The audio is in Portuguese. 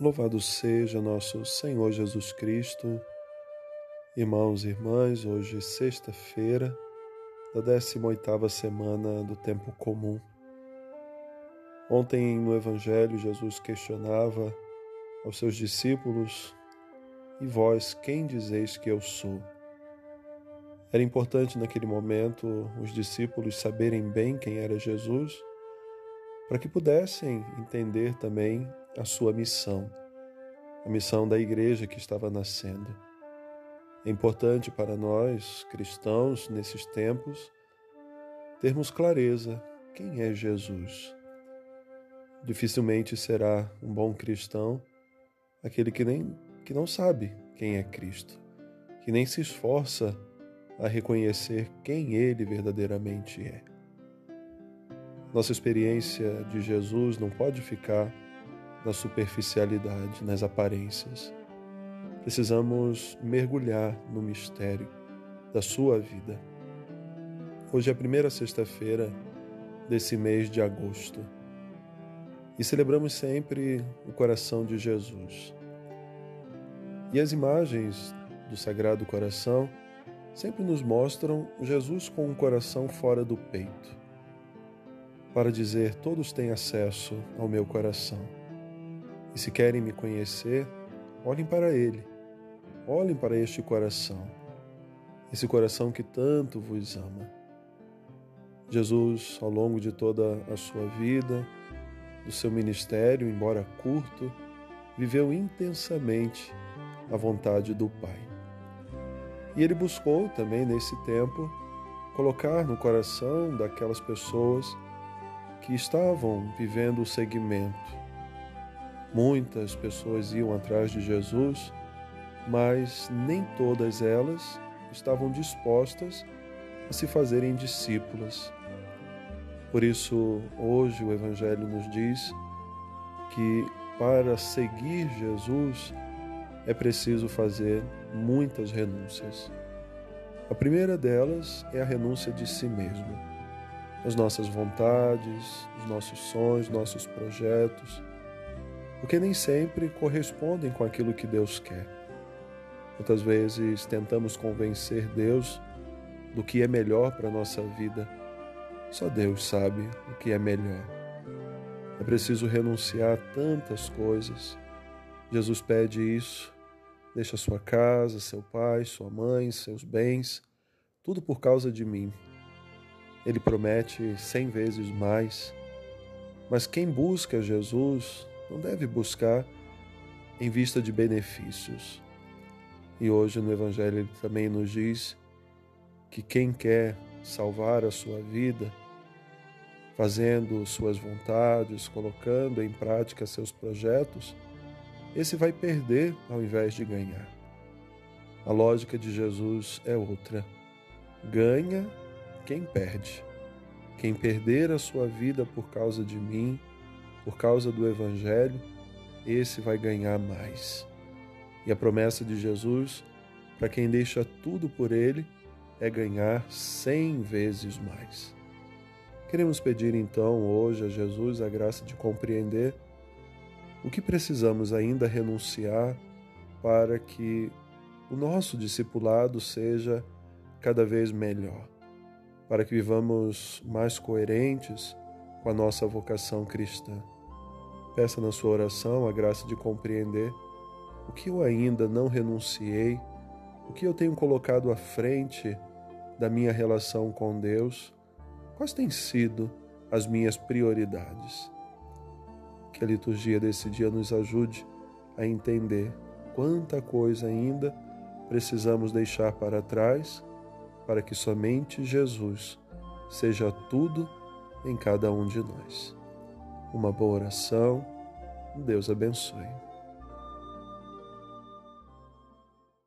Louvado seja nosso Senhor Jesus Cristo. Irmãos e irmãs, hoje sexta-feira da 18ª semana do tempo comum. Ontem no evangelho Jesus questionava aos seus discípulos: "E vós quem dizeis que eu sou?" Era importante naquele momento os discípulos saberem bem quem era Jesus, para que pudessem entender também a sua missão, a missão da igreja que estava nascendo. É importante para nós, cristãos, nesses tempos, termos clareza quem é Jesus. Dificilmente será um bom cristão aquele que nem que não sabe quem é Cristo, que nem se esforça a reconhecer quem ele verdadeiramente é. Nossa experiência de Jesus não pode ficar na superficialidade, nas aparências. Precisamos mergulhar no mistério da sua vida. Hoje é a primeira sexta-feira desse mês de agosto e celebramos sempre o coração de Jesus. E as imagens do Sagrado Coração sempre nos mostram Jesus com um coração fora do peito, para dizer: todos têm acesso ao meu coração. E se querem me conhecer, olhem para Ele, olhem para este coração, esse coração que tanto vos ama. Jesus, ao longo de toda a sua vida, do seu ministério, embora curto, viveu intensamente a vontade do Pai. E ele buscou também nesse tempo colocar no coração daquelas pessoas que estavam vivendo o segmento Muitas pessoas iam atrás de Jesus, mas nem todas elas estavam dispostas a se fazerem discípulas. Por isso, hoje o Evangelho nos diz que para seguir Jesus é preciso fazer muitas renúncias. A primeira delas é a renúncia de si mesmo, as nossas vontades, os nossos sonhos, nossos projetos porque nem sempre correspondem com aquilo que Deus quer. Muitas vezes tentamos convencer Deus do que é melhor para a nossa vida. Só Deus sabe o que é melhor. É preciso renunciar a tantas coisas. Jesus pede isso. Deixa sua casa, seu pai, sua mãe, seus bens, tudo por causa de mim. Ele promete cem vezes mais. Mas quem busca Jesus não deve buscar em vista de benefícios. E hoje no Evangelho ele também nos diz que quem quer salvar a sua vida, fazendo suas vontades, colocando em prática seus projetos, esse vai perder ao invés de ganhar. A lógica de Jesus é outra. Ganha quem perde. Quem perder a sua vida por causa de mim, por causa do Evangelho, esse vai ganhar mais. E a promessa de Jesus, para quem deixa tudo por Ele, é ganhar cem vezes mais. Queremos pedir então hoje a Jesus a graça de compreender o que precisamos ainda renunciar para que o nosso discipulado seja cada vez melhor, para que vivamos mais coerentes com a nossa vocação cristã. Peça na sua oração a graça de compreender o que eu ainda não renunciei, o que eu tenho colocado à frente da minha relação com Deus, quais têm sido as minhas prioridades. Que a liturgia desse dia nos ajude a entender quanta coisa ainda precisamos deixar para trás para que somente Jesus seja tudo em cada um de nós uma boa oração. Deus abençoe.